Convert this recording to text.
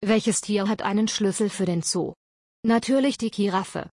Welches Tier hat einen Schlüssel für den Zoo? Natürlich die Giraffe.